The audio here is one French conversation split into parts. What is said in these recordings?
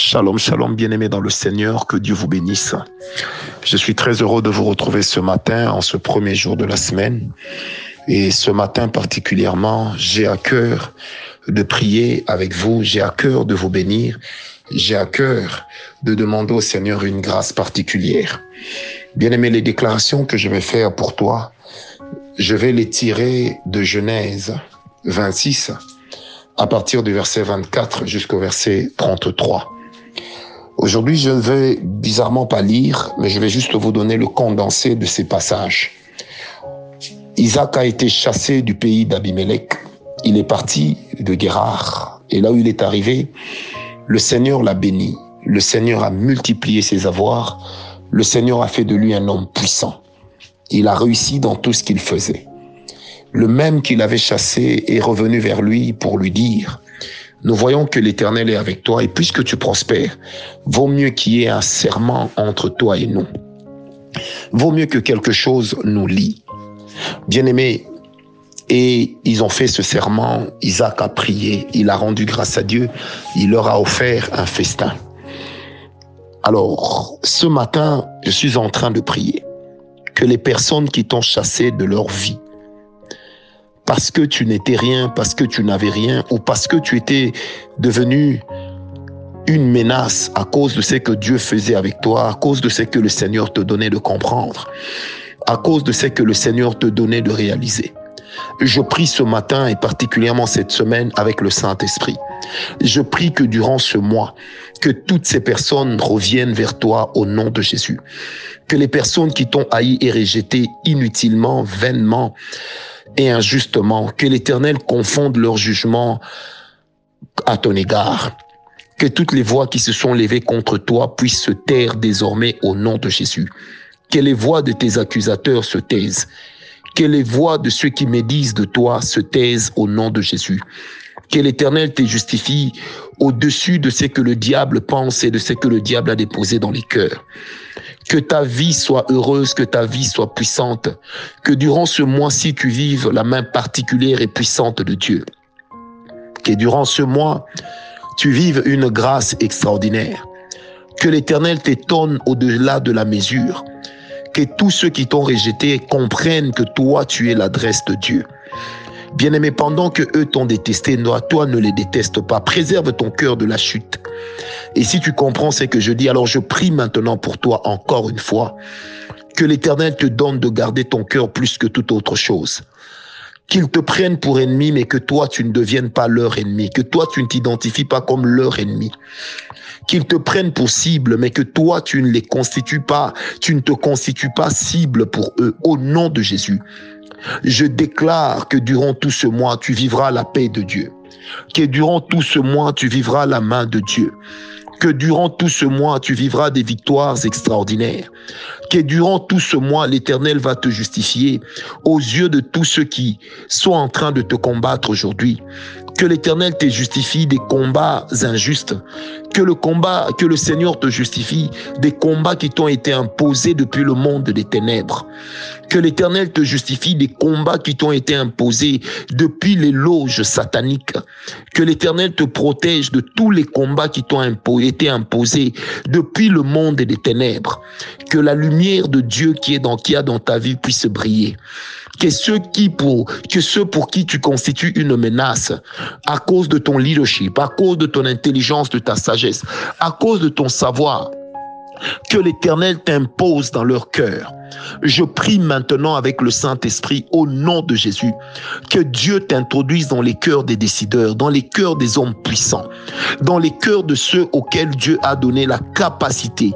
Shalom, shalom, bien-aimés dans le Seigneur, que Dieu vous bénisse. Je suis très heureux de vous retrouver ce matin, en ce premier jour de la semaine. Et ce matin particulièrement, j'ai à cœur de prier avec vous, j'ai à cœur de vous bénir, j'ai à cœur de demander au Seigneur une grâce particulière. Bien-aimés, les déclarations que je vais faire pour toi, je vais les tirer de Genèse 26 à partir du verset 24 jusqu'au verset 33. Aujourd'hui, je ne vais bizarrement pas lire, mais je vais juste vous donner le condensé de ces passages. Isaac a été chassé du pays d'Abimelech. Il est parti de Guérard. Et là où il est arrivé, le Seigneur l'a béni. Le Seigneur a multiplié ses avoirs. Le Seigneur a fait de lui un homme puissant. Il a réussi dans tout ce qu'il faisait. Le même qu'il avait chassé est revenu vers lui pour lui dire, nous voyons que l'Éternel est avec toi et puisque tu prospères, vaut mieux qu'il y ait un serment entre toi et nous. Vaut mieux que quelque chose nous lie. Bien-aimés, et ils ont fait ce serment, Isaac a prié, il a rendu grâce à Dieu, il leur a offert un festin. Alors, ce matin, je suis en train de prier que les personnes qui t'ont chassé de leur vie, parce que tu n'étais rien, parce que tu n'avais rien, ou parce que tu étais devenu une menace à cause de ce que Dieu faisait avec toi, à cause de ce que le Seigneur te donnait de comprendre, à cause de ce que le Seigneur te donnait de réaliser. Je prie ce matin et particulièrement cette semaine avec le Saint-Esprit. Je prie que durant ce mois, que toutes ces personnes reviennent vers toi au nom de Jésus. Que les personnes qui t'ont haï et rejeté inutilement, vainement, et injustement, que l'Éternel confonde leur jugement à ton égard. Que toutes les voix qui se sont levées contre toi puissent se taire désormais au nom de Jésus. Que les voix de tes accusateurs se taisent. Que les voix de ceux qui médisent de toi se taisent au nom de Jésus. Que l'Éternel te justifie au-dessus de ce que le diable pense et de ce que le diable a déposé dans les cœurs. Que ta vie soit heureuse, que ta vie soit puissante, que durant ce mois-ci tu vives la main particulière et puissante de Dieu. Que durant ce mois, tu vives une grâce extraordinaire. Que l'Éternel t'étonne au-delà de la mesure. Que tous ceux qui t'ont rejeté comprennent que toi, tu es l'adresse de Dieu. Bien-aimé, pendant que eux t'ont détesté, toi ne les déteste pas. Préserve ton cœur de la chute. Et si tu comprends ce que je dis, alors je prie maintenant pour toi encore une fois que l'Éternel te donne de garder ton cœur plus que toute autre chose. Qu'ils te prennent pour ennemi, mais que toi, tu ne deviennes pas leur ennemi, que toi, tu ne t'identifies pas comme leur ennemi. Qu'ils te prennent pour cible, mais que toi, tu ne les constitues pas, tu ne te constitues pas cible pour eux, au nom de Jésus. Je déclare que durant tout ce mois, tu vivras la paix de Dieu. Que durant tout ce mois, tu vivras la main de Dieu. Que durant tout ce mois, tu vivras des victoires extraordinaires. Que durant tout ce mois, l'Éternel va te justifier aux yeux de tous ceux qui sont en train de te combattre aujourd'hui. Que l'Éternel te justifie des combats injustes. Que le Seigneur te justifie des combats qui t'ont été imposés depuis le monde des ténèbres. Que l'Éternel te justifie des combats qui t'ont été imposés depuis les loges sataniques. Que l'Éternel te protège de tous les combats qui t'ont été imposés depuis le monde des ténèbres. La lumière de Dieu qui est dans, qui a dans ta vie puisse briller. Que ceux qui pour que ceux pour qui tu constitues une menace à cause de ton leadership, à cause de ton intelligence, de ta sagesse, à cause de ton savoir, que l'Éternel t'impose dans leur cœur. Je prie maintenant avec le Saint-Esprit au nom de Jésus que Dieu t'introduise dans les cœurs des décideurs, dans les cœurs des hommes puissants, dans les cœurs de ceux auxquels Dieu a donné la capacité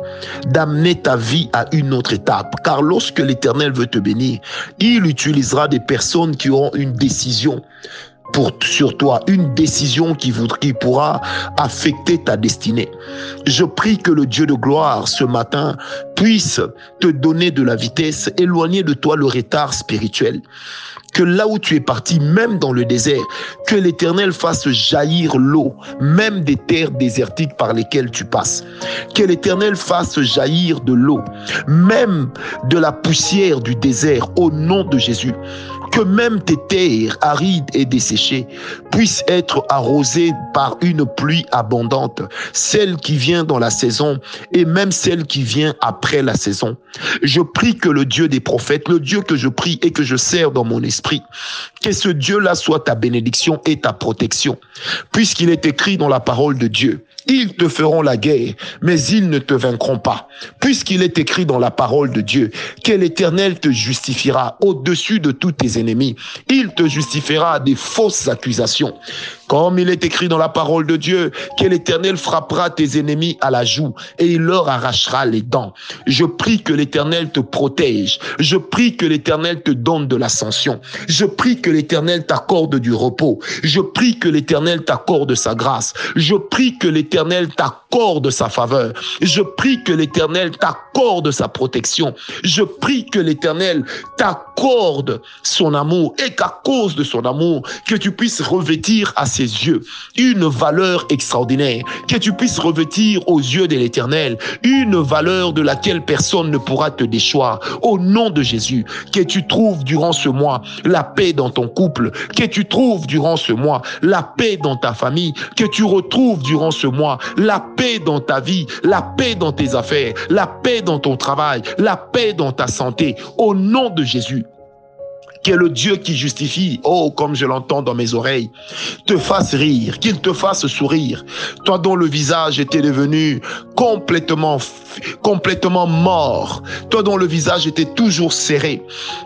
d'amener ta vie à une autre étape. Car lorsque l'Éternel veut te bénir, il utilisera des personnes qui auront une décision sur toi, une décision qui, voudra, qui pourra affecter ta destinée. Je prie que le Dieu de gloire ce matin puisse te donner de la vitesse, éloigner de toi le retard spirituel que là où tu es parti, même dans le désert, que l'Éternel fasse jaillir l'eau, même des terres désertiques par lesquelles tu passes. Que l'Éternel fasse jaillir de l'eau, même de la poussière du désert, au nom de Jésus que même tes terres arides et desséchées puissent être arrosées par une pluie abondante, celle qui vient dans la saison et même celle qui vient après la saison. Je prie que le Dieu des prophètes, le Dieu que je prie et que je sers dans mon esprit, que ce Dieu-là soit ta bénédiction et ta protection, puisqu'il est écrit dans la parole de Dieu. Ils te feront la guerre, mais ils ne te vaincront pas. Puisqu'il est écrit dans la parole de Dieu que l'Éternel te justifiera au-dessus de tous tes ennemis. Il te justifiera des fausses accusations. Comme il est écrit dans la parole de Dieu, que l'Éternel frappera tes ennemis à la joue et il leur arrachera les dents. Je prie que l'Éternel te protège. Je prie que l'Éternel te donne de l'ascension. Je prie que l'Éternel t'accorde du repos. Je prie que l'Éternel t'accorde sa grâce. Je prie que l'Éternel t'accorde sa faveur. Je prie que l'Éternel t'accorde sa protection. Je prie que l'Éternel t'accorde son amour et qu'à cause de son amour, que tu puisses revêtir à ses yeux. Une valeur extraordinaire, que tu puisses revêtir aux yeux de l'Éternel. Une valeur de laquelle personne ne pourra te déchoir. Au nom de Jésus, que tu trouves durant ce mois la paix dans ton couple, que tu trouves durant ce mois la paix dans ta famille, que tu retrouves durant ce mois la paix dans ta vie, la paix dans tes affaires, la paix dans ton travail, la paix dans ta santé. Au nom de Jésus, que le Dieu qui justifie, oh, comme je l'entends dans mes oreilles, te fasse rire, qu'il te fasse sourire. Toi dont le visage était devenu complètement, complètement mort. Toi dont le visage était toujours serré.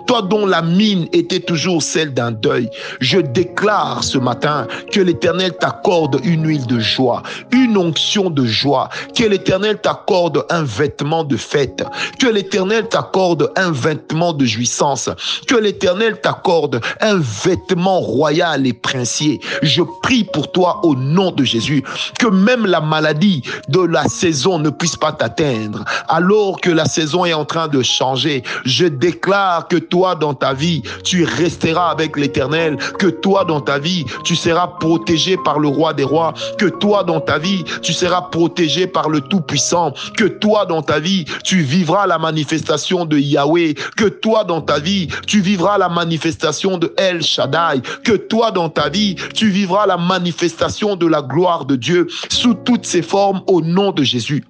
Toi dont la mine était toujours celle d'un deuil. Je déclare ce matin que l'Éternel t'accorde une huile de joie, une onction de joie, que l'Éternel t'accorde un vêtement de fête, que l'Éternel t'accorde un vêtement de jouissance, que l'Éternel t'accorde un vêtement royal et princier. Je prie pour toi au nom de Jésus que même la maladie de la saison ne puisse pas t'atteindre. Alors que la saison est en train de changer, je déclare que toi dans ta vie, tu resteras avec l'éternel, que toi dans ta vie, tu seras protégé par le roi des rois, que toi dans ta vie, tu seras protégé par le Tout-Puissant, que toi dans ta vie, tu vivras la manifestation de Yahweh, que toi dans ta vie, tu vivras la manifestation de El Shaddai, que toi dans ta vie, tu vivras la manifestation de la gloire de Dieu sous toutes ses formes au nom de Jésus.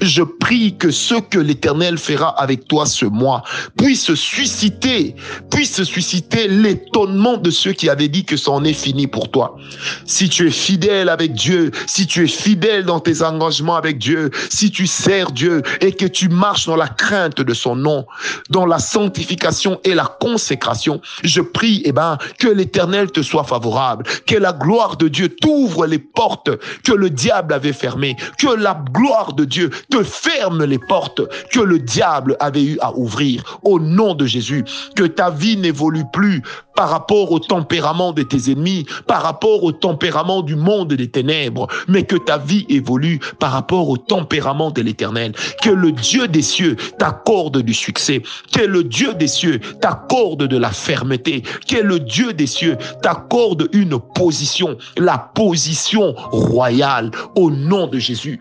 Je prie que ce que l'Éternel fera avec toi ce mois puisse susciter, puisse susciter l'étonnement de ceux qui avaient dit que c'en est fini pour toi. Si tu es fidèle avec Dieu, si tu es fidèle dans tes engagements avec Dieu, si tu sers Dieu et que tu marches dans la crainte de son nom, dans la sanctification et la consécration, je prie, eh ben, que l'Éternel te soit favorable, que la gloire de Dieu t'ouvre les portes que le diable avait fermées, que la gloire de Dieu te ferme les portes que le diable avait eu à ouvrir au nom de Jésus. Que ta vie n'évolue plus par rapport au tempérament de tes ennemis, par rapport au tempérament du monde des ténèbres, mais que ta vie évolue par rapport au tempérament de l'éternel. Que le Dieu des cieux t'accorde du succès, que le Dieu des cieux t'accorde de la fermeté, que le Dieu des cieux t'accorde une position, la position royale au nom de Jésus.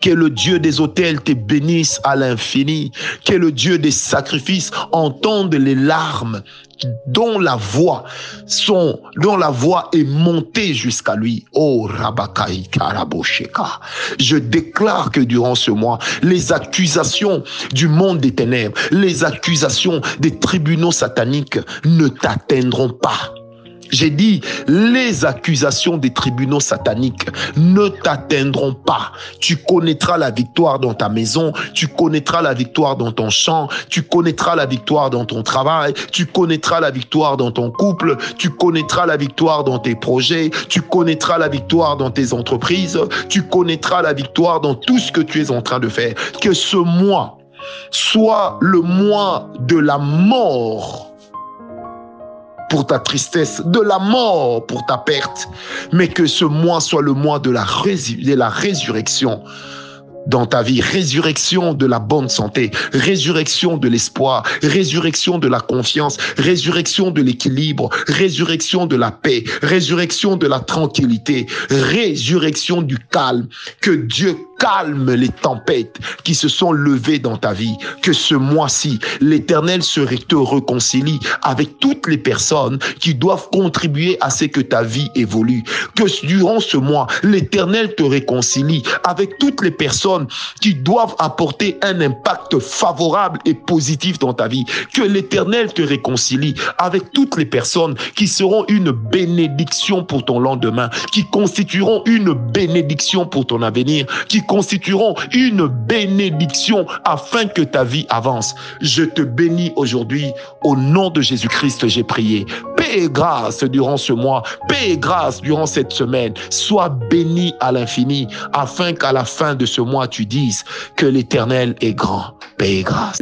Que le Dieu des autels te bénisse à l'infini. Que le Dieu des sacrifices entende les larmes dont la voix sont, dont la voix est montée jusqu'à lui. Oh, Rabakai Karabosheka. Je déclare que durant ce mois, les accusations du monde des ténèbres, les accusations des tribunaux sataniques ne t'atteindront pas j'ai dit, les accusations des tribunaux sataniques ne t'atteindront pas. Tu connaîtras la victoire dans ta maison, tu connaîtras la victoire dans ton champ, tu connaîtras la victoire dans ton travail, tu connaîtras la victoire dans ton couple, tu connaîtras la victoire dans tes projets, tu connaîtras la victoire dans tes entreprises, tu connaîtras la victoire dans tout ce que tu es en train de faire. Que ce mois soit le mois de la mort pour ta tristesse, de la mort pour ta perte, mais que ce mois soit le mois de la, de la résurrection dans ta vie, résurrection de la bonne santé, résurrection de l'espoir, résurrection de la confiance, résurrection de l'équilibre, résurrection de la paix, résurrection de la tranquillité, résurrection du calme. Que Dieu calme les tempêtes qui se sont levées dans ta vie. Que ce mois-ci, l'Éternel serait te réconcilie avec toutes les personnes qui doivent contribuer à ce que ta vie évolue. Que durant ce mois, l'Éternel te réconcilie avec toutes les personnes qui doivent apporter un impact favorable et positif dans ta vie. Que l'Éternel te réconcilie avec toutes les personnes qui seront une bénédiction pour ton lendemain, qui constitueront une bénédiction pour ton avenir, qui constitueront une bénédiction afin que ta vie avance. Je te bénis aujourd'hui au nom de Jésus-Christ, j'ai prié. Paix et grâce durant ce mois, paix et grâce durant cette semaine. Sois béni à l'infini afin qu'à la fin de ce mois, tu dises que l'Éternel est grand. Paix et grâce.